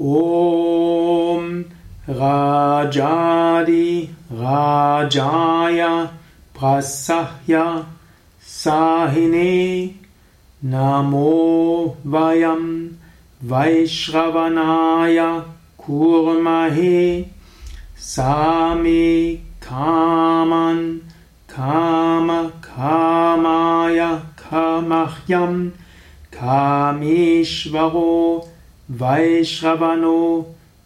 ॐ राजादि राजाय प्रसह्य साहिने नमो वयं वैश्रवणाय कुर्महे सामे कामन् कामकामाय खमह्यं कामेश्वरो वैश्रवणो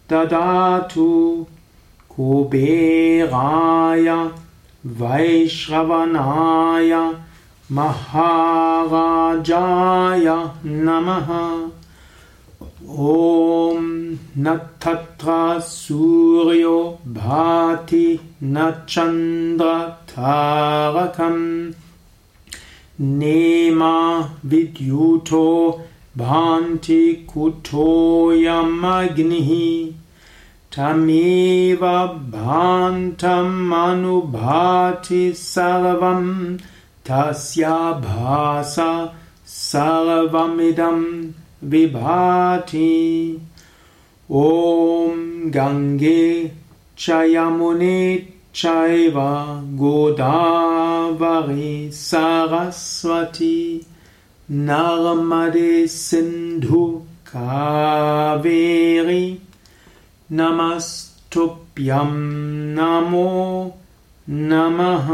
ददातु। कुबेराय वैश्रवणाय महाराजाय नमः। ॐ न तत्र सूर्यो भाति न चन्द्रतारकम् नेमा विद्युतो भान्ति कुतोऽयमग्निः तमेव भान्तमनुभाति सर्वं। तस्याभास सर्वमिदं विभाति। ॐ गङ्गे च यमुने चैव गोदावरि सरस्वती नर्मदे सिन्धु कावेरि नमस्तुभ्यं नमो नमः